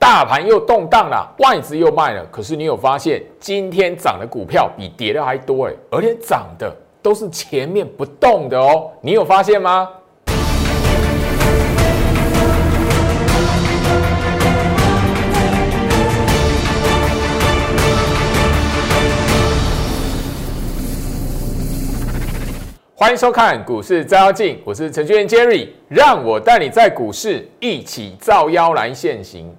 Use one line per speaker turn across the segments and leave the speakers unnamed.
大盘又动荡了，外资又卖了。可是你有发现，今天涨的股票比跌的还多哎，而且涨的都是前面不动的哦。你有发现吗？欢迎收看股市照妖镜，我是程序员 Jerry，让我带你在股市一起照妖来现行。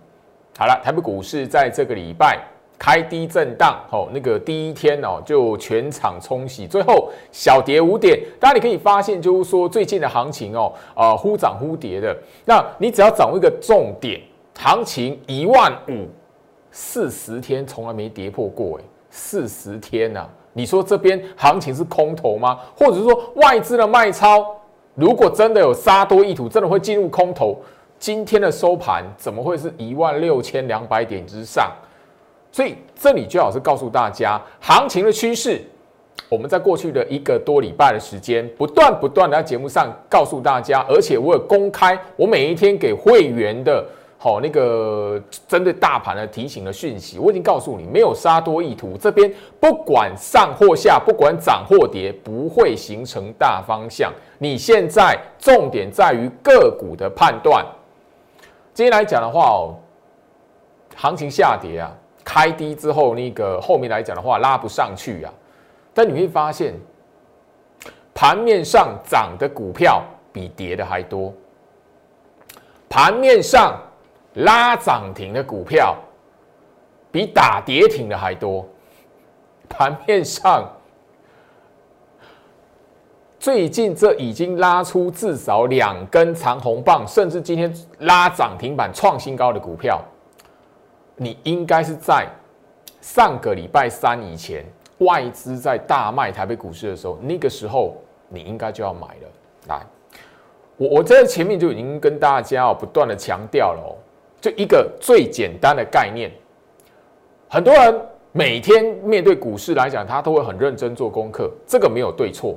好了，台北股市在这个礼拜开低震荡，哦，那个第一天哦就全场冲洗，最后小跌五点。大家你可以发现，就是说最近的行情哦，呃忽涨忽跌的。那你只要掌握一个重点，行情一万五，四十天从来没跌破过，哎，四十天呐。你说这边行情是空头吗？或者是说外资的卖超，如果真的有杀多意图，真的会进入空头？今天的收盘怎么会是一万六千两百点之上？所以这里最好是告诉大家，行情的趋势，我们在过去的一个多礼拜的时间，不断不断的在节目上告诉大家，而且我有公开，我每一天给会员的。好，那个针对大盘的提醒的讯息，我已经告诉你，没有杀多意图。这边不管上或下，不管涨或跌，不会形成大方向。你现在重点在于个股的判断。今天来讲的话哦，行情下跌啊，开低之后，那个后面来讲的话拉不上去啊。但你会发现，盘面上涨的股票比跌的还多，盘面上。拉涨停的股票比打跌停的还多，盘面上最近这已经拉出至少两根长红棒，甚至今天拉涨停板创新高的股票，你应该是在上个礼拜三以前，外资在大卖台北股市的时候，那个时候你应该就要买了。来，我我在前面就已经跟大家不断的强调了哦。就一个最简单的概念，很多人每天面对股市来讲，他都会很认真做功课。这个没有对错，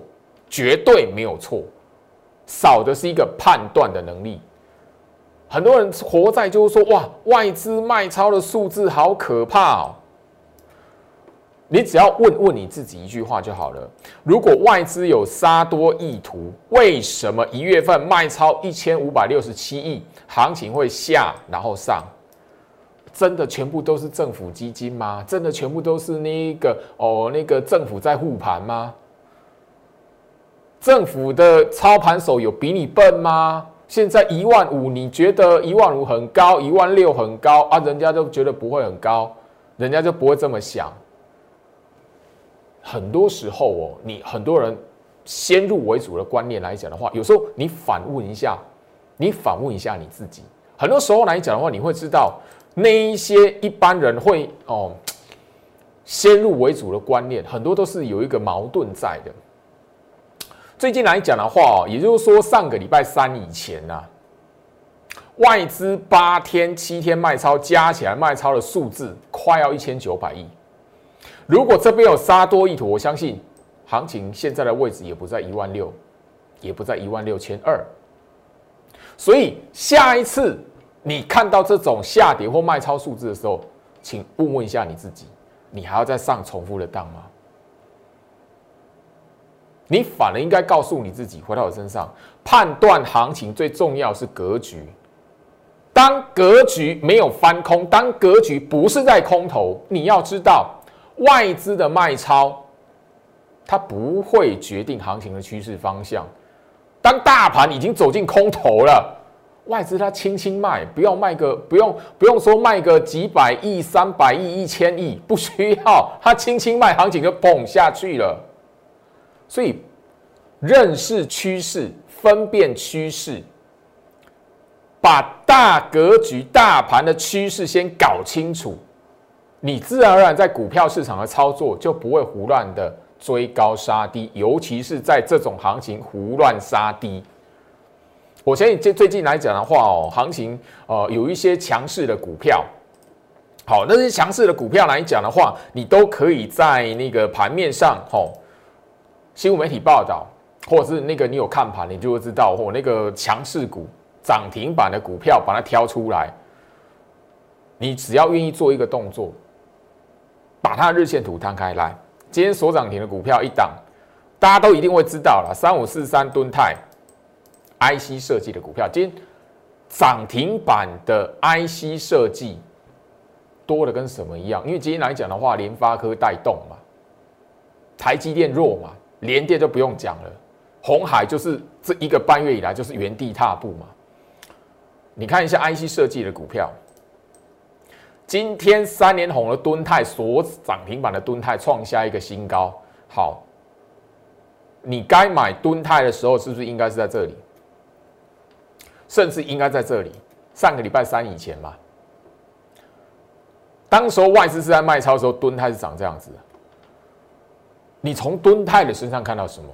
绝对没有错，少的是一个判断的能力。很多人活在就是说，哇，外资卖超的数字好可怕哦。你只要问问你自己一句话就好了：如果外资有杀多意图，为什么一月份卖超一千五百六十七亿？行情会下，然后上，真的全部都是政府基金吗？真的全部都是那个哦，那个政府在护盘吗？政府的操盘手有比你笨吗？现在一万五，你觉得一万五很高，一万六很高啊？人家都觉得不会很高，人家就不会这么想。很多时候哦，你很多人先入为主的观念来讲的话，有时候你反问一下。你反问一下你自己，很多时候来讲的话，你会知道那一些一般人会哦先入为主的观念，很多都是有一个矛盾在的。最近来讲的话，也就是说上个礼拜三以前呢，外资八天七天卖超加起来卖超的数字快要一千九百亿。如果这边有杀多意图，我相信行情现在的位置也不在一万六，也不在一万六千二。所以下一次你看到这种下跌或卖超数字的时候，请问问一下你自己，你还要再上重复的当吗？你反而应该告诉你自己，回到我身上，判断行情最重要是格局。当格局没有翻空，当格局不是在空头，你要知道外资的卖超，它不会决定行情的趋势方向。当大盘已经走进空头了，外资它轻轻卖，不要卖个不用不用说卖个几百亿、三百亿、一千亿，不需要，它轻轻卖，行情就崩下去了。所以认识趋势、分辨趋势，把大格局、大盘的趋势先搞清楚，你自然而然在股票市场的操作就不会胡乱的。追高杀低，尤其是在这种行情胡乱杀低。我相信这最近来讲的话哦，行情呃有一些强势的股票，好，那些强势的股票来讲的话，你都可以在那个盘面上吼，新闻媒体报道，或者是那个你有看盘，你就会知道或那个强势股涨停板的股票，把它挑出来。你只要愿意做一个动作，把它日线图摊开来，今天所涨停的股票一档，大家都一定会知道了，三五四三吨泰，IC 设计的股票，今天涨停板的 IC 设计多的跟什么一样？因为今天来讲的话，联发科带动嘛，台积电弱嘛，连电就不用讲了，红海就是这一个半月以来就是原地踏步嘛。你看一下 IC 设计的股票，今天三连红的敦泰所涨停板的敦泰创下一个新高。好，你该买敦泰的时候，是不是应该是在这里？甚至应该在这里。上个礼拜三以前嘛，当时候外资是在卖超的时候，敦泰是长这样子。你从敦泰的身上看到什么？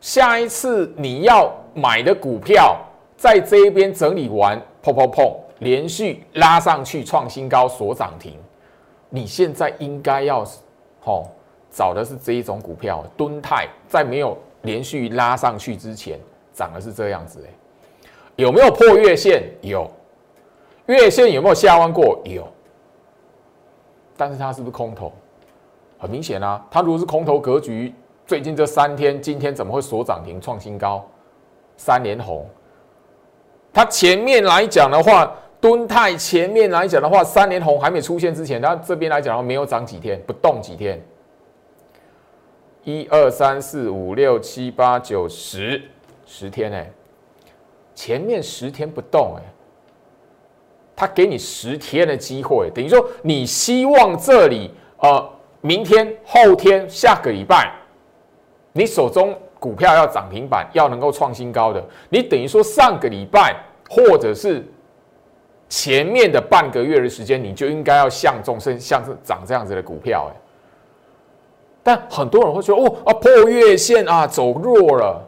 下一次你要买的股票？在这一边整理完，砰砰砰，连续拉上去创新高，所涨停。你现在应该要，吼，找的是这一种股票，敦泰，在没有连续拉上去之前，涨的是这样子，诶，有没有破月线？有，月线有没有下弯过？有，但是它是不是空头？很明显啊，它如果是空头格局，最近这三天，今天怎么会所涨停创新高？三连红。它前面来讲的话，敦泰前面来讲的话，三连红还没出现之前，它这边来讲的话，没有涨几天，不动几天。一二三四五六七八九十，十天哎，前面十天不动哎，他给你十天的机会，等于说你希望这里呃，明天、后天、下个礼拜，你手中。股票要涨停板，要能够创新高的，你等于说上个礼拜或者是前面的半个月的时间，你就应该要像众生像是涨这样子的股票，哎，但很多人会说，哦啊破月线啊走弱了，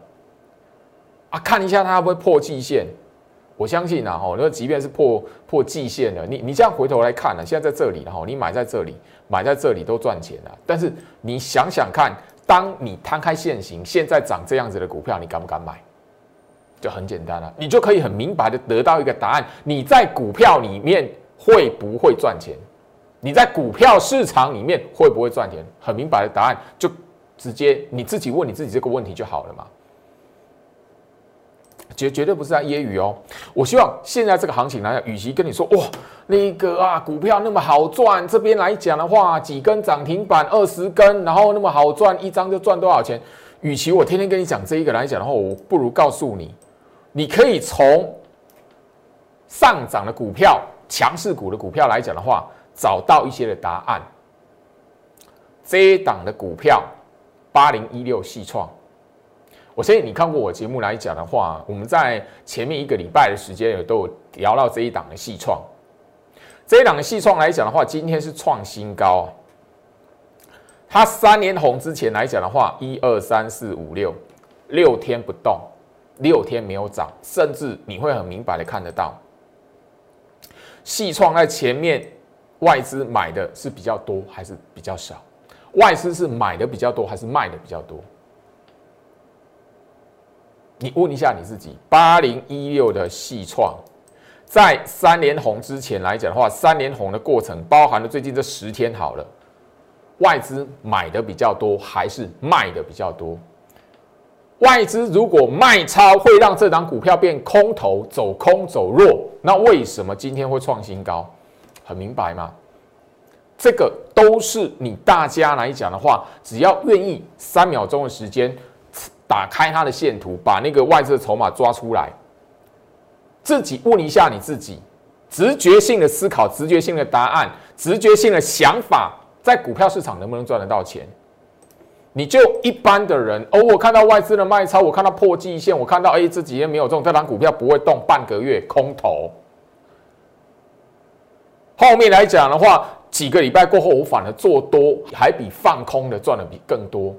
啊看一下它会不会破季线，我相信啊，哈，那即便是破破季线了，你你这样回头来看呢，现在在这里然后，你买在这里，买在这里都赚钱了，但是你想想看。当你摊开现行，现在涨这样子的股票，你敢不敢买？就很简单了，你就可以很明白的得到一个答案：你在股票里面会不会赚钱？你在股票市场里面会不会赚钱？很明白的答案，就直接你自己问你自己这个问题就好了嘛。绝绝对不是在揶揄哦！我希望现在这个行情来讲，与其跟你说哇，那个啊股票那么好赚，这边来讲的话，几根涨停板，二十根，然后那么好赚，一张就赚多少钱？与其我天天跟你讲这一个来讲的话，我不如告诉你，你可以从上涨的股票、强势股的股票来讲的话，找到一些的答案。这一档的股票，八零一六细创。我相信你看过我节目来讲的话，我们在前面一个礼拜的时间也都有聊到这一档的细创。这一档的细创来讲的话，今天是创新高。它三年红之前来讲的话，一二三四五六六天不动，六天没有涨，甚至你会很明白的看得到，细创在前面外资买的是比较多还是比较少？外资是买的比较多还是卖的比较多？你问一下你自己，八零一六的细创，在三连红之前来讲的话，三连红的过程包含了最近这十天好了，外资买的比较多还是卖的比较多？外资如果卖超会让这档股票变空头，走空走弱，那为什么今天会创新高？很明白吗？这个都是你大家来讲的话，只要愿意三秒钟的时间。打开它的线图，把那个外资的筹码抓出来，自己问一下你自己，直觉性的思考，直觉性的答案，直觉性的想法，在股票市场能不能赚得到钱？你就一般的人，哦，我看到外资的卖超，我看到破季线，我看到哎这几天没有中，这张股票不会动半个月，空头。后面来讲的话，几个礼拜过后，我反而做多，还比放空的赚的比更多。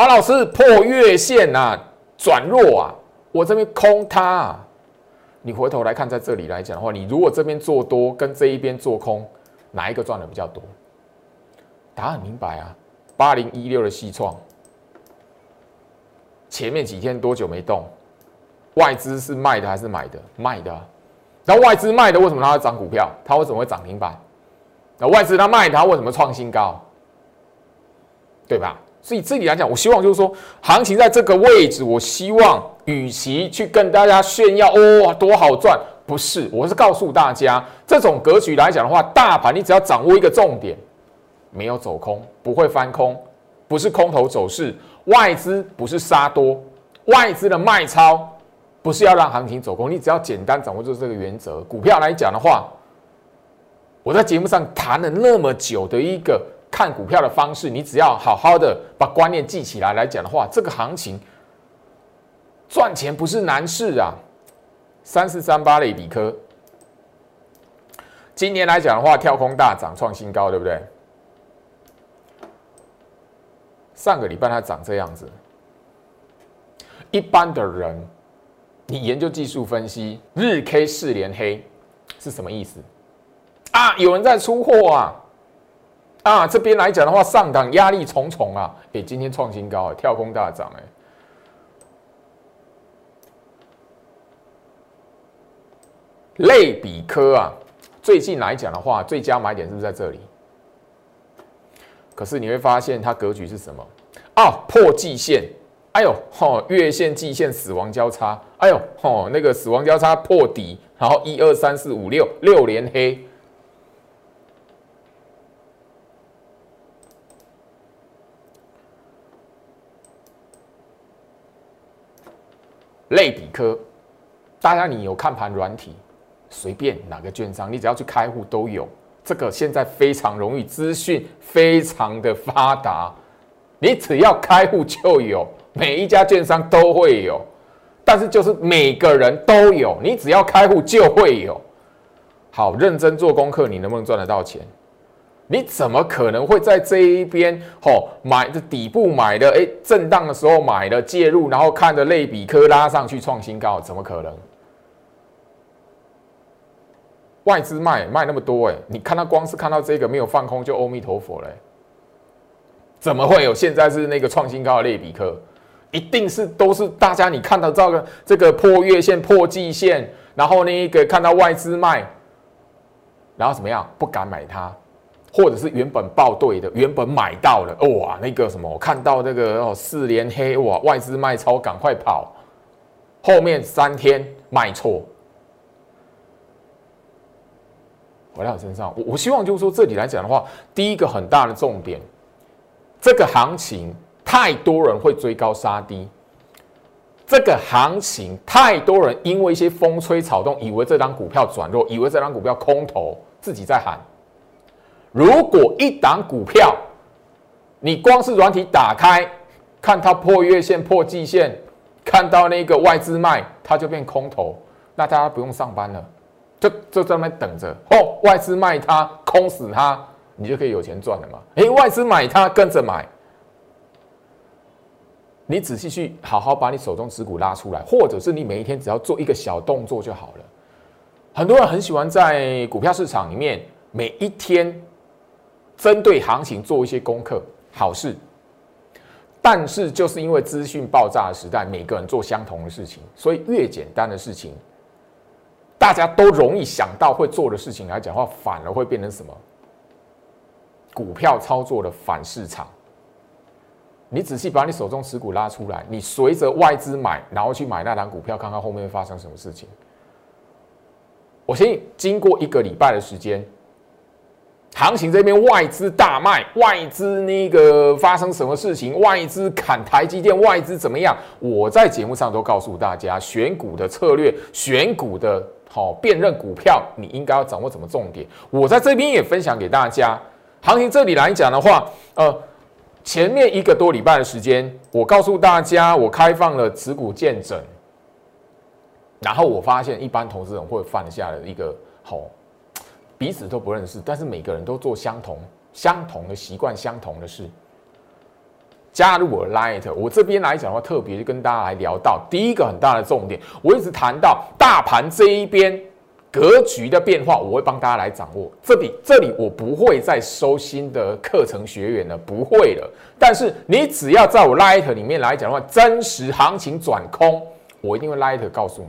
马，老师破月线啊，转弱啊，我这边空它。你回头来看，在这里来讲的话，你如果这边做多，跟这一边做空，哪一个赚的比较多？答案明白啊，八零一六的西创，前面几天多久没动？外资是卖的还是买的？卖的。然后外资卖的为什么它要涨股票？它为什么会涨停板？那外资它卖它为什么创新高？对吧？所以这里来讲，我希望就是说，行情在这个位置，我希望与其去跟大家炫耀哦多好赚，不是，我是告诉大家，这种格局来讲的话，大盘你只要掌握一个重点，没有走空，不会翻空，不是空头走势，外资不是杀多，外资的卖超不是要让行情走空，你只要简单掌握住这个原则，股票来讲的话，我在节目上谈了那么久的一个。看股票的方式，你只要好好的把观念记起来来讲的话，这个行情赚钱不是难事啊。三四三八类比科，今年来讲的话，跳空大涨创新高，对不对？上个礼拜它涨这样子，一般的人，你研究技术分析，日 K 四连黑是什么意思啊？有人在出货啊？啊，这边来讲的话，上档压力重重啊！哎，今天创新高啊，跳空大涨，哎，类比科啊，最近来讲的话，最佳买点是不是在这里？可是你会发现它格局是什么？啊，破季线，哎呦，吼，月线、季线死亡交叉，哎呦，吼，那个死亡交叉破底，然后一二三四五六六连黑。类比科，大家你有看盘软体，随便哪个券商，你只要去开户都有。这个现在非常容易，资讯非常的发达，你只要开户就有，每一家券商都会有。但是就是每个人都有，你只要开户就会有。好，认真做功课，你能不能赚得到钱？你怎么可能会在这一边吼买的底部买的？哎，震荡的时候买的介入，然后看着类比科拉上去创新高，怎么可能？外资卖卖那么多哎，你看他光是看到这个没有放空就阿弥陀佛嘞，怎么会有现在是那个创新高的类比科？一定是都是大家你看到这个这个破月线破季线，然后那个看到外资卖，然后怎么样不敢买它？或者是原本报对的，原本买到了，哇，那个什么，我看到那个哦四连黑，哇，外资卖超，赶快跑，后面三天卖错，回到我身上，我我希望就是说这里来讲的话，第一个很大的重点，这个行情太多人会追高杀低，这个行情太多人因为一些风吹草动，以为这张股票转弱，以为这张股票空头，自己在喊。如果一档股票，你光是软体打开，看它破月线、破季线，看到那个外资卖，它就变空头，那大家不用上班了，就就在那边等着哦。外资卖它，空死它，你就可以有钱赚了嘛。诶，外资买它，跟着买，你仔细去好好把你手中持股拉出来，或者是你每一天只要做一个小动作就好了。很多人很喜欢在股票市场里面每一天。针对行情做一些功课，好事。但是就是因为资讯爆炸的时代，每个人做相同的事情，所以越简单的事情，大家都容易想到会做的事情来讲话，反而会变成什么？股票操作的反市场。你仔细把你手中持股拉出来，你随着外资买，然后去买那档股票，看看后面会发生什么事情。我相信经过一个礼拜的时间。行情这边外资大卖，外资那个发生什么事情？外资砍台积电，外资怎么样？我在节目上都告诉大家，选股的策略，选股的好辨认股票，你应该要掌握什么重点？我在这边也分享给大家。行情这里来讲的话，呃，前面一个多礼拜的时间，我告诉大家，我开放了持股见证，然后我发现一般投资人会犯下的一个好。彼此都不认识，但是每个人都做相同、相同的习惯、相同的事。加入我 Light，我这边来讲的话，特别跟大家来聊到第一个很大的重点。我一直谈到大盘这一边格局的变化，我会帮大家来掌握。这里这里我不会再收新的课程学员了，不会了。但是你只要在我 Light 里面来讲的话，真实行情转空，我一定会 Light 告诉你。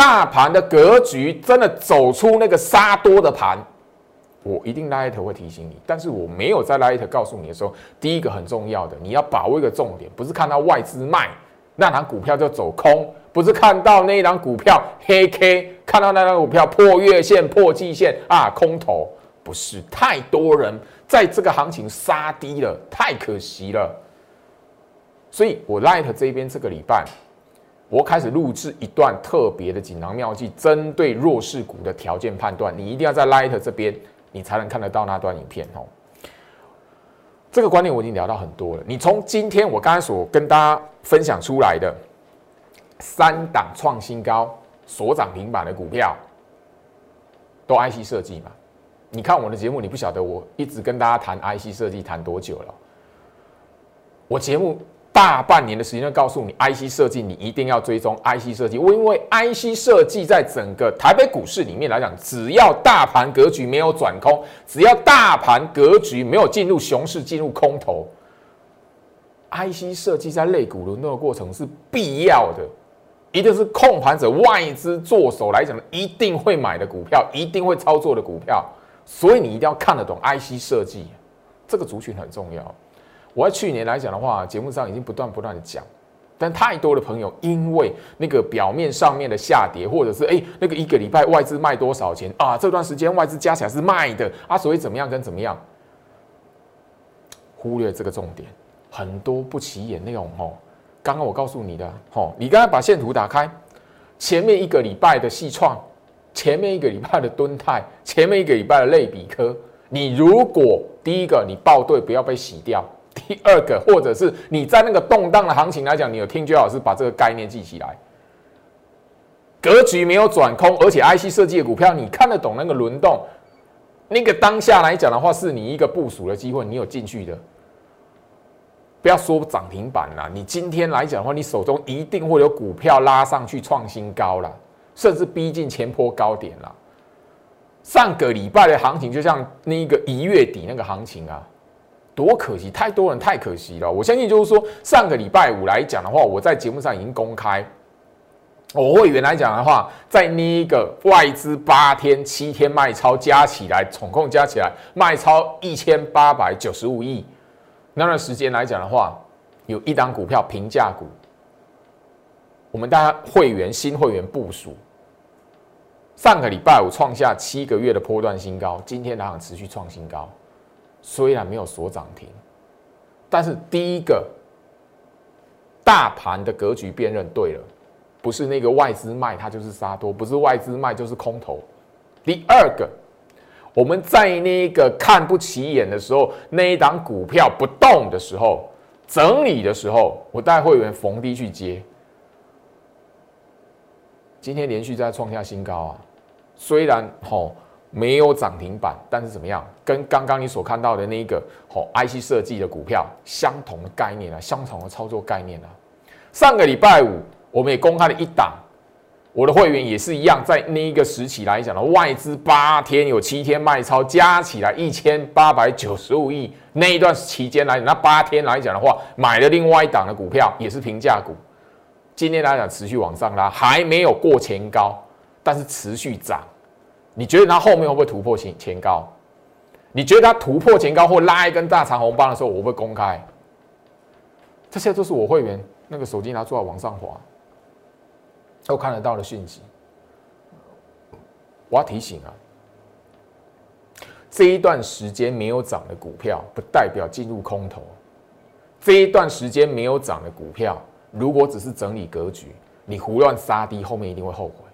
大盘的格局真的走出那个杀多的盘，我一定 light 会提醒你。但是我没有在 light 告诉你的时候，第一个很重要的，你要把握一个重点，不是看到外资卖那档股票就走空，不是看到那一档股票黑 K，看到那档股票破月线、破季线啊，空头，不是太多人在这个行情杀低了，太可惜了。所以我 light 这边这个礼拜。我开始录制一段特别的锦囊妙计，针对弱势股的条件判断，你一定要在 Light 这边，你才能看得到那段影片哦。这个观念我已经聊到很多了。你从今天我刚才所跟大家分享出来的三档创新高、所涨停板的股票，都 IC 设计嘛？你看我的节目，你不晓得我一直跟大家谈 IC 设计谈多久了？我节目。大半年的时间告诉你，IC 设计你一定要追踪 IC 设计。因为 IC 设计在整个台北股市里面来讲，只要大盘格局没有转空，只要大盘格局没有进入熊市、进入空头，IC 设计在类股轮动的过程是必要的，一定是控盘者、外资做手来讲一定会买的股票，一定会操作的股票。所以你一定要看得懂 IC 设计，这个族群很重要。我在去年来讲的话，节目上已经不断不断的讲，但太多的朋友因为那个表面上面的下跌，或者是哎那个一个礼拜外资卖多少钱啊？这段时间外资加起来是卖的啊，所以怎么样跟怎么样，忽略这个重点，很多不起眼内容哦。刚刚我告诉你的哦，你刚才把线图打开，前面一个礼拜的细创，前面一个礼拜的蹲泰，前面一个礼拜的类比科，你如果第一个你报对，不要被洗掉。第二个，或者是你在那个动荡的行情来讲，你有听居老师把这个概念记起来。格局没有转空，而且 IC 设计的股票，你看得懂那个轮动，那个当下来讲的话，是你一个部署的机会，你有进去的。不要说涨停板啦，你今天来讲的话，你手中一定会有股票拉上去创新高了，甚至逼近前坡高点了。上个礼拜的行情，就像那个一月底那个行情啊。多可惜，太多人太可惜了。我相信就是说，上个礼拜五来讲的话，我在节目上已经公开，我会员来讲的话，在那个外资八天、七天卖超加起来，总共加起来卖超一千八百九十五亿。那段时间来讲的话，有一档股票平价股，我们大家会员新会员部署，上个礼拜五创下七个月的波段新高，今天还想持续创新高。虽然没有锁涨停，但是第一个大盘的格局辨认对了，不是那个外资卖它就是杀多，不是外资卖就是空头。第二个，我们在那个看不起眼的时候，那一档股票不动的时候，整理的时候，我带会员逢低去接。今天连续在创下新高啊，虽然吼。没有涨停板，但是怎么样？跟刚刚你所看到的那一个好 IC 设计的股票相同的概念啊，相同的操作概念啊。上个礼拜五我们也公开了一档，我的会员也是一样，在那一个时期来讲的外资八天有七天卖超，加起来一千八百九十五亿。那一段期间来讲，那八天来讲的话，买了另外一档的股票也是平价股。今天来讲持续往上拉，还没有过前高，但是持续涨。你觉得它后面会不会突破前前高？你觉得它突破前高或拉一根大长红棒的时候，我会公开？这些都是我会员那个手机拿出来往上滑，都看得到的讯息。我要提醒啊，这一段时间没有涨的股票，不代表进入空头。这一段时间没有涨的股票，如果只是整理格局，你胡乱杀低，后面一定会后悔。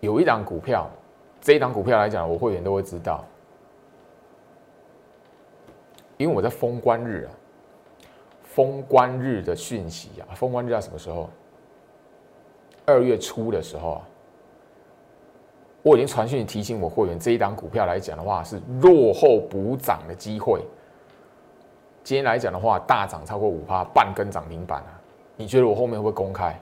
有一档股票，这一档股票来讲，我会员都会知道，因为我在封关日啊，封关日的讯息啊，封关日在什么时候？二月初的时候啊，我已经传讯提醒我会员，这一档股票来讲的话是落后补涨的机会。今天来讲的话，大涨超过五趴，半根涨停板啊！你觉得我后面会不会公开？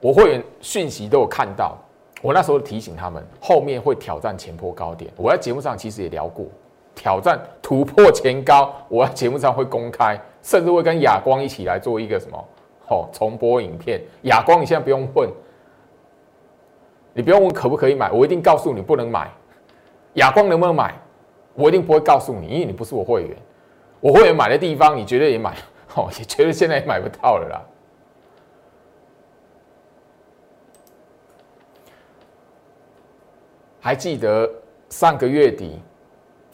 我会员讯息都有看到。我那时候提醒他们，后面会挑战前坡高点。我在节目上其实也聊过，挑战突破前高，我在节目上会公开，甚至会跟亚光一起来做一个什么哦，重播影片。亚光，你现在不用问，你不用问可不可以买，我一定告诉你不能买。亚光能不能买，我一定不会告诉你，因为你不是我会员。我会员买的地方，你绝对也买，哦，也绝对现在也买不到了啦。还记得上个月底，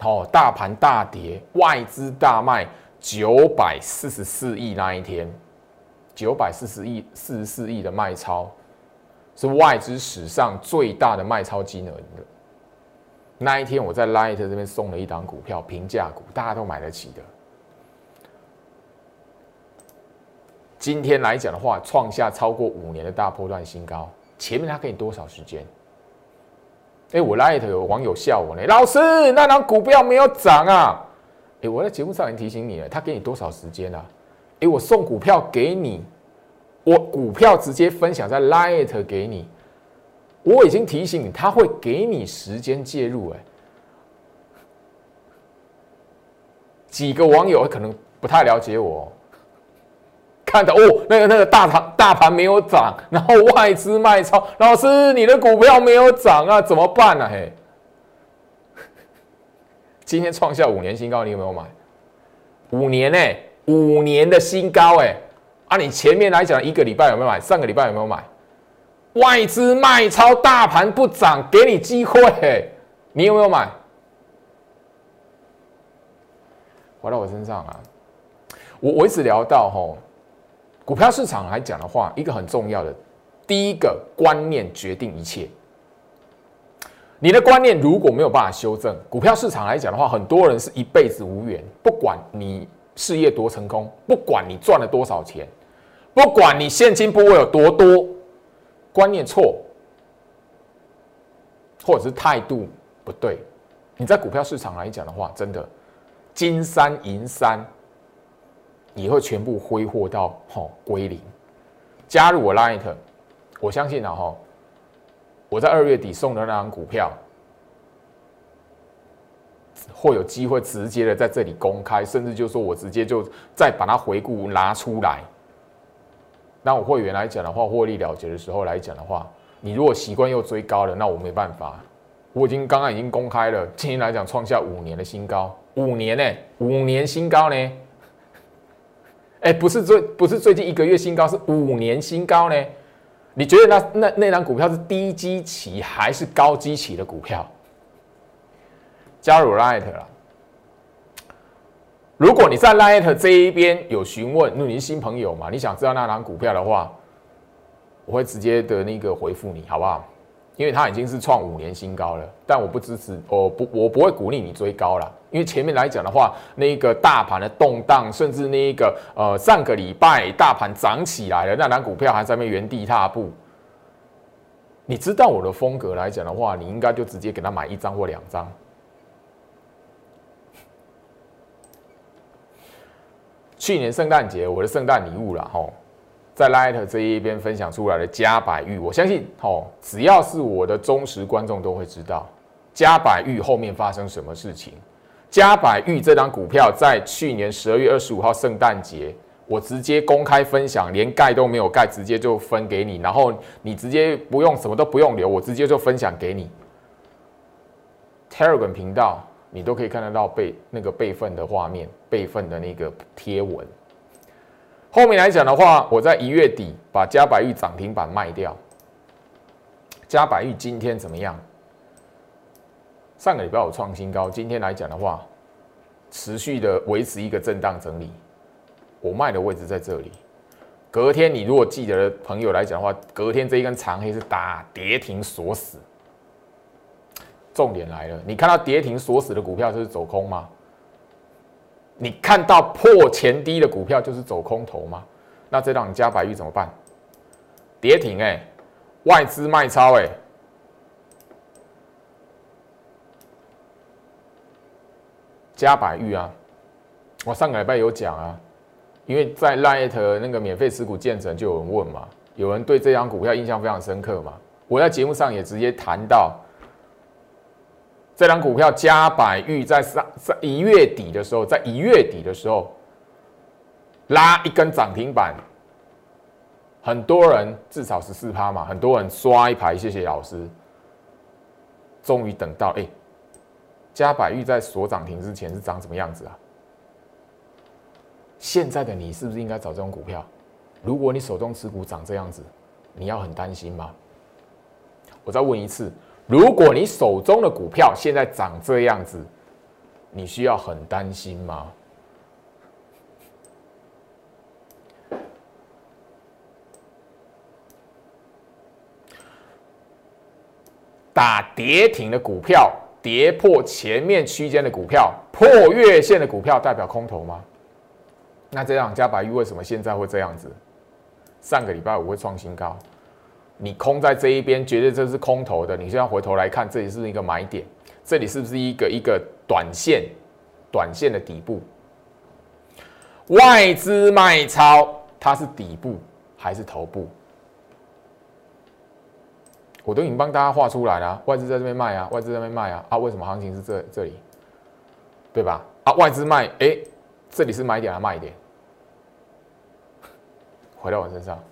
哦，大盘大跌，外资大卖九百四十四亿那一天，九百四十亿、四十四亿的卖超，是外资史上最大的卖超金额。那一天我在 Light 这边送了一档股票，平价股，大家都买得起的。今天来讲的话，创下超过五年的大波段新高，前面他给你多少时间？哎，我 light 有网友笑我呢，老师，那张股票没有涨啊！哎，我在节目上已经提醒你了，他给你多少时间啊？哎，我送股票给你，我股票直接分享在 light 给你，我已经提醒你，他会给你时间介入。哎，几个网友可能不太了解我。看到哦，那个那个大盘大盘没有涨，然后外资卖超，老师你的股票没有涨啊，怎么办呢？嘿，今天创下五年新高，你有没有买？五年呢？五年的新高哎！啊，你前面来讲一个礼拜有没有买？上个礼拜有没有买？外资卖超，大盘不涨，给你机会，你有没有买？回到我身上啊，我我一直聊到吼。股票市场来讲的话，一个很重要的，第一个观念决定一切。你的观念如果没有办法修正，股票市场来讲的话，很多人是一辈子无缘。不管你事业多成功，不管你赚了多少钱，不管你现金部位有多多，观念错，或者是态度不对，你在股票市场来讲的话，真的金山银山。你会全部挥霍到吼归零。加入我 Light，我相信啊哈，我在二月底送的那张股票，会有机会直接的在这里公开，甚至就说我直接就再把它回顾拿出来。那我会员来讲的话，获利了结的时候来讲的话，你如果习惯又追高了，那我没办法。我已经刚刚已经公开了，今天来讲创下五年的新高，五年呢，五年新高呢。哎，不是最不是最近一个月新高，是五年新高呢？你觉得那那那张股票是低基期还是高基期的股票？加入 Light 了。如果你在 Light 这一边有询问，那你是新朋友嘛？你想知道那张股票的话，我会直接的那个回复你，好不好？因为它已经是创五年新高了，但我不支持，我不，我不会鼓励你追高了。因为前面来讲的话，那个大盘的动荡，甚至那一个呃上个礼拜大盘涨起来了，那单股票还在那原地踏步。你知道我的风格来讲的话，你应该就直接给他买一张或两张。去年圣诞节我的圣诞礼物了吼。在 Light 这一边分享出来的嘉百玉，我相信哦，只要是我的忠实观众都会知道嘉百玉后面发生什么事情。嘉百玉这张股票在去年十二月二十五号圣诞节，我直接公开分享，连盖都没有盖，直接就分给你，然后你直接不用什么都不用留，我直接就分享给你。Telegram 频道你都可以看得到备那个备份的画面，备份的那个贴文。后面来讲的话，我在一月底把嘉百玉涨停板卖掉。嘉百玉今天怎么样？上个礼拜有创新高，今天来讲的话，持续的维持一个震荡整理。我卖的位置在这里。隔天你如果记得的朋友来讲的话，隔天这一根长黑是打跌停锁死。重点来了，你看到跌停锁死的股票就是走空吗？你看到破前低的股票就是走空头吗？那这档加百玉怎么办？跌停哎，外资卖超哎，加百玉啊！我上个礼拜有讲啊，因为在 Light 那个免费持股建成就有人问嘛，有人对这张股票印象非常深刻嘛，我在节目上也直接谈到。这张股票加百玉在上上一月底的时候，在一月底的时候拉一根涨停板，很多人至少十四趴嘛，很多人刷一排，谢谢老师。终于等到，哎，嘉百玉在锁涨停之前是长什么样子啊？现在的你是不是应该找这种股票？如果你手中持股长这样子，你要很担心吗？我再问一次，如果你手中的股票现在长这样子，你需要很担心吗？打跌停的股票，跌破前面区间的股票，破月线的股票，代表空头吗？那这样加白玉为什么现在会这样子？上个礼拜五会创新高，你空在这一边，觉得这是空头的，你现在回头来看，这里是一个买点，这里是不是一个一个短线，短线的底部？外资卖超，它是底部还是头部？我都已经帮大家画出来了，外资在这边卖啊，外资在这边卖啊，啊，为什么行情是这这里，对吧？啊，外资卖，哎，这里是买点还是卖点？回到我身上，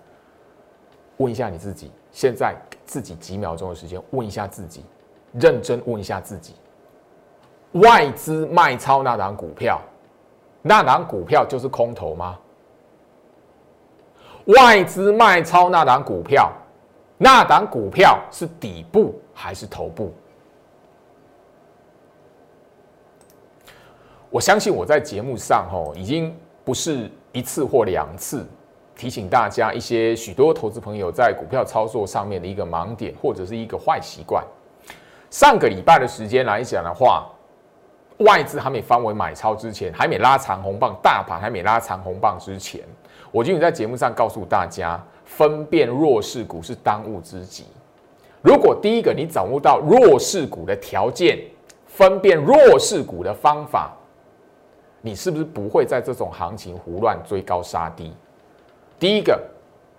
问一下你自己，现在自己几秒钟的时间，问一下自己，认真问一下自己，外资卖超那档股票，那档股票就是空头吗？外资卖超那档股票。那档股票是底部还是头部？我相信我在节目上吼已经不是一次或两次提醒大家一些许多投资朋友在股票操作上面的一个盲点或者是一个坏习惯。上个礼拜的时间来讲的话，外资还没翻为买超之前，还没拉长红棒，大盘还没拉长红棒之前，我就在节目上告诉大家。分辨弱势股是当务之急。如果第一个你掌握到弱势股的条件，分辨弱势股的方法，你是不是不会在这种行情胡乱追高杀低？第一个，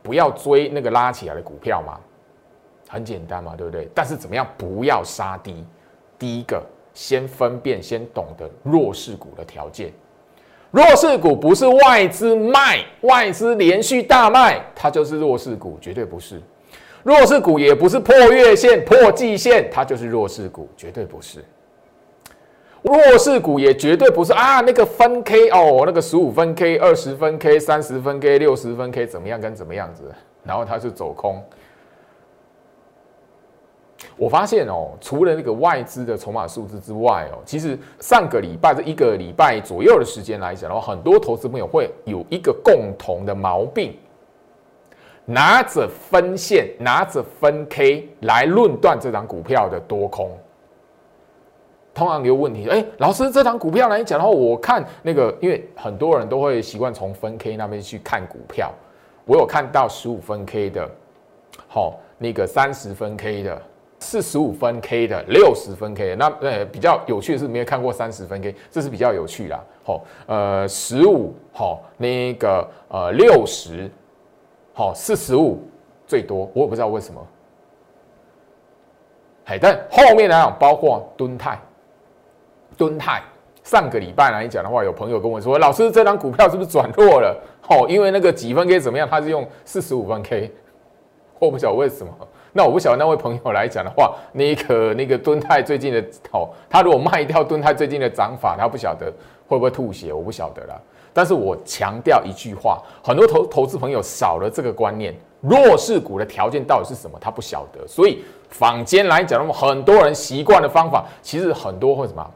不要追那个拉起来的股票嘛，很简单嘛，对不对？但是怎么样不要杀低？第一个，先分辨，先懂得弱势股的条件。弱势股不是外资卖，外资连续大卖，它就是弱势股，绝对不是。弱势股也不是破月线、破季线，它就是弱势股，绝对不是。弱势股也绝对不是啊，那个分 K 哦，那个十五分 K、二十分 K、三十分 K、六十分 K 怎么样跟怎么样子，然后它是走空。我发现哦，除了那个外资的筹码数字之外哦，其实上个礼拜这一个礼拜左右的时间来讲的话，很多投资朋友会有一个共同的毛病，拿着分线、拿着分 K 来论断这张股票的多空。通常有问题，哎，老师，这张股票来讲的话，我看那个，因为很多人都会习惯从分 K 那边去看股票，我有看到十五分 K 的，好，那个三十分 K 的。四十五分 K 的，六十分 K 的，那呃比较有趣的是没有看过三十分 K，这是比较有趣啦。好，呃十五，好那个呃六十，好四十五最多，我也不知道为什么。哎，但后面来讲，包括敦泰，敦泰上个礼拜来讲的话，有朋友跟我说，老师这张股票是不是转弱了？哦，因为那个几分 K 怎么样？他是用四十五分 K，我不晓得为什么。那我不晓得那位朋友来讲的话，那个那个敦泰最近的哦，他如果卖掉敦泰最近的涨法，他不晓得会不会吐血，我不晓得了。但是我强调一句话，很多投投资朋友少了这个观念，弱势股的条件到底是什么，他不晓得。所以坊间来讲那么，很多人习惯的方法，其实很多会什么，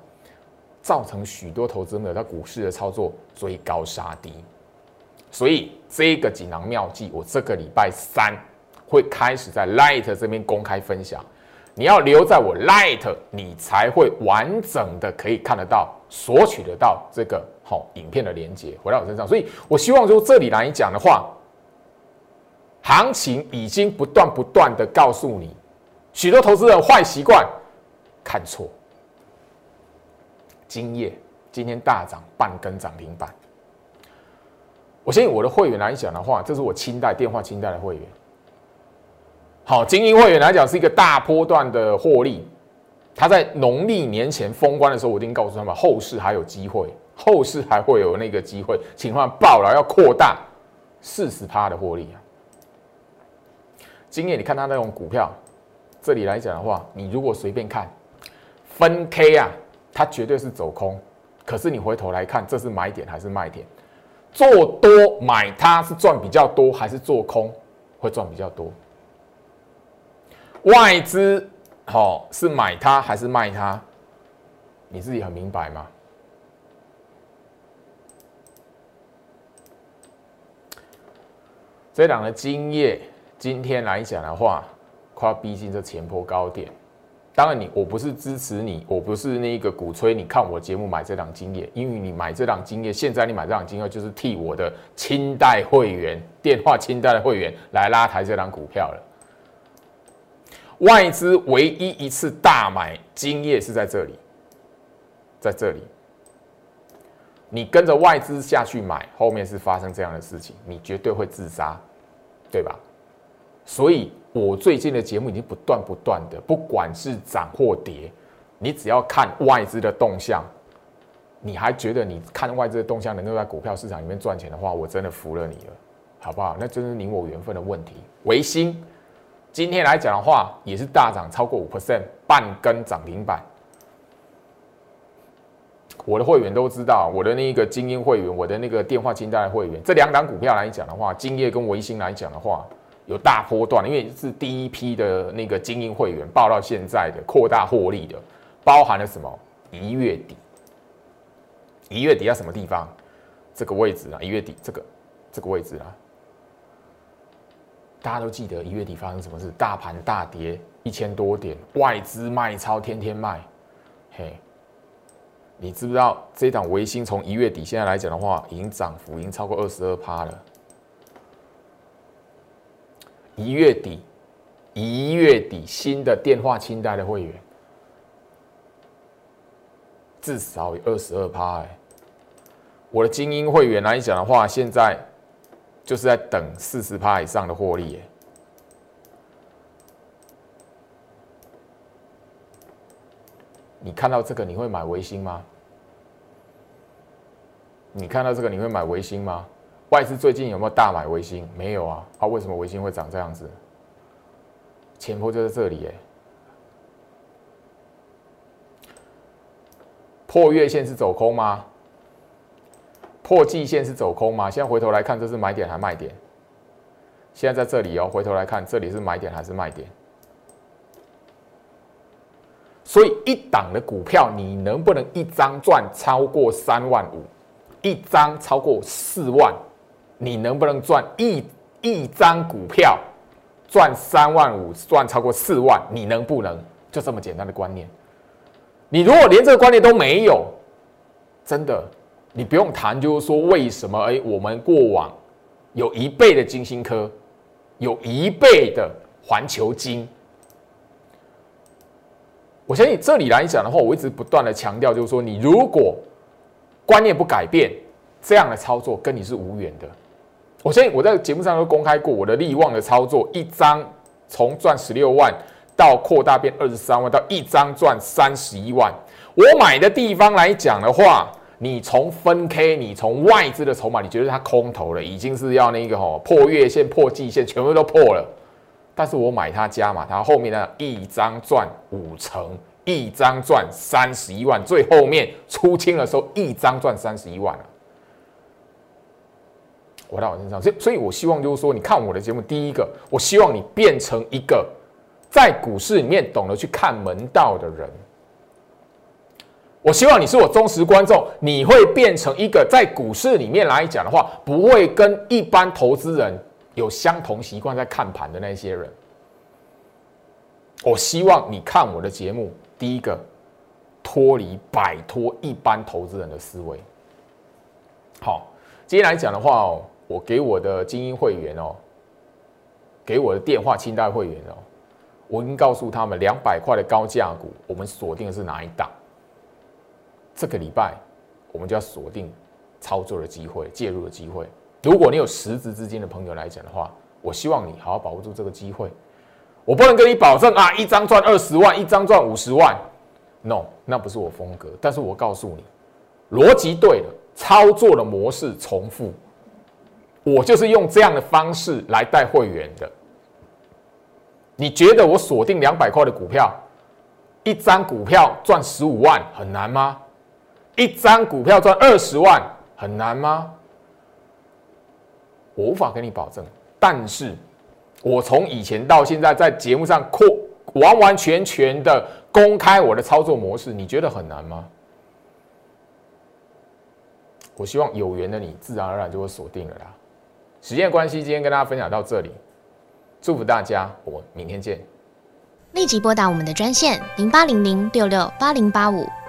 造成许多投资朋友在股市的操作追高杀低。所以这个锦囊妙计，我这个礼拜三。会开始在 Light 这边公开分享，你要留在我 Light，你才会完整的可以看得到、索取得到这个好影片的连接回到我身上。所以我希望说这里来讲的话，行情已经不断不断的告诉你，许多投资人坏习惯，看错。今夜今天大涨半根涨停板，我相信我的会员来讲的话，这是我清代电话清代的会员。好，精英会员来讲是一个大波段的获利。他在农历年前封关的时候，我已经告诉他们，后市还有机会，后市还会有那个机会，情况爆了要扩大四十趴的获利啊！经验，你看他那种股票，这里来讲的话，你如果随便看分 K 啊，它绝对是走空。可是你回头来看，这是买点还是卖点？做多买它是赚比较多，还是做空会赚比较多？外资好是买它还是卖它？你自己很明白吗？这两的经验，今天来讲的话，快逼近这前坡高点。当然，你我不是支持你，我不是那个鼓吹你看我节目买这档经验，因为你买这档经验，现在你买这档经验就是替我的清代会员电话清代的会员来拉抬这档股票了。外资唯一一次大买经验是在这里，在这里，你跟着外资下去买，后面是发生这样的事情，你绝对会自杀，对吧？所以。我最近的节目已经不断不断的，不管是涨或跌，你只要看外资的动向，你还觉得你看外资的动向能够在股票市场里面赚钱的话，我真的服了你了，好不好？那真是你我缘分的问题。维新今天来讲的话，也是大涨超过五 percent，半根涨停板。我的会员都知道，我的那个精英会员，我的那个电话清单的会员，这两档股票来讲的话，金业跟维新来讲的话。有大波段，因为是第一批的那个精英会员报到现在的扩大获利的，包含了什么？一月底，一月底在什么地方？这个位置啊，一月底这个这个位置啊，大家都记得一月底发生什么事？大盘大跌一千多点，外资卖超天天卖，嘿，你知不知道这档维新从一月底现在来讲的话，已经涨幅已经超过二十二趴了。一月底，一月底新的电话清单的会员至少有二十二趴哎！我的精英会员来讲的话，现在就是在等四十趴以上的获利哎！你看到这个你会买维新吗？你看到这个你会买维新吗？外资最近有没有大买维新？没有啊，啊，为什么维新会长这样子？前坡就在这里，哎，破月线是走空吗？破季线是走空吗？现在回头来看，这是买点还是卖点？现在在这里哦，回头来看，这里是买点还是卖点？所以一档的股票，你能不能一张赚超过三万五？一张超过四万？你能不能赚一一张股票赚三万五，赚超过四万？你能不能就这么简单的观念？你如果连这个观念都没有，真的，你不用谈，就是说为什么？哎，我们过往有一倍的金星科，有一倍的环球金。我相信这里来讲的话，我一直不断的强调，就是说，你如果观念不改变，这样的操作跟你是无缘的。我相信我在节目上都公开过我的利旺的操作，一张从赚十六万到扩大变二十三万，到一张赚三十一万。我买的地方来讲的话，你从分 K，你从外资的筹码，你觉得它空头了，已经是要那个吼破月线、破季线，全部都破了。但是我买它加嘛，它后面呢一张赚五成，一张赚三十一万，最后面出清的时候一张赚三十一万了。回到我身上，所以，所以我希望就是说，你看我的节目，第一个，我希望你变成一个在股市里面懂得去看门道的人。我希望你是我忠实观众，你会变成一个在股市里面来讲的话，不会跟一般投资人有相同习惯在看盘的那些人。我希望你看我的节目，第一个脱离摆脱一般投资人的思维。好，今天来讲的话哦。我给我的精英会员哦，给我的电话清单会员哦，我已经告诉他们两百块的高价股，我们锁定的是哪一档？这个礼拜我们就要锁定操作的机会、介入的机会。如果你有实质资金的朋友来讲的话，我希望你好好把握住这个机会。我不能跟你保证啊，一张赚二十万，一张赚五十万，no，那不是我风格。但是我告诉你，逻辑对了，操作的模式重复。我就是用这样的方式来带会员的。你觉得我锁定两百块的股票，一张股票赚十五万很难吗？一张股票赚二十万很难吗？我无法跟你保证，但是我从以前到现在在节目上扩完完全全的公开我的操作模式，你觉得很难吗？我希望有缘的你，自然而然就会锁定了啦。时间关系，今天跟大家分享到这里，祝福大家，我明天见。
立即拨打我们的专线零八零零六六八零八五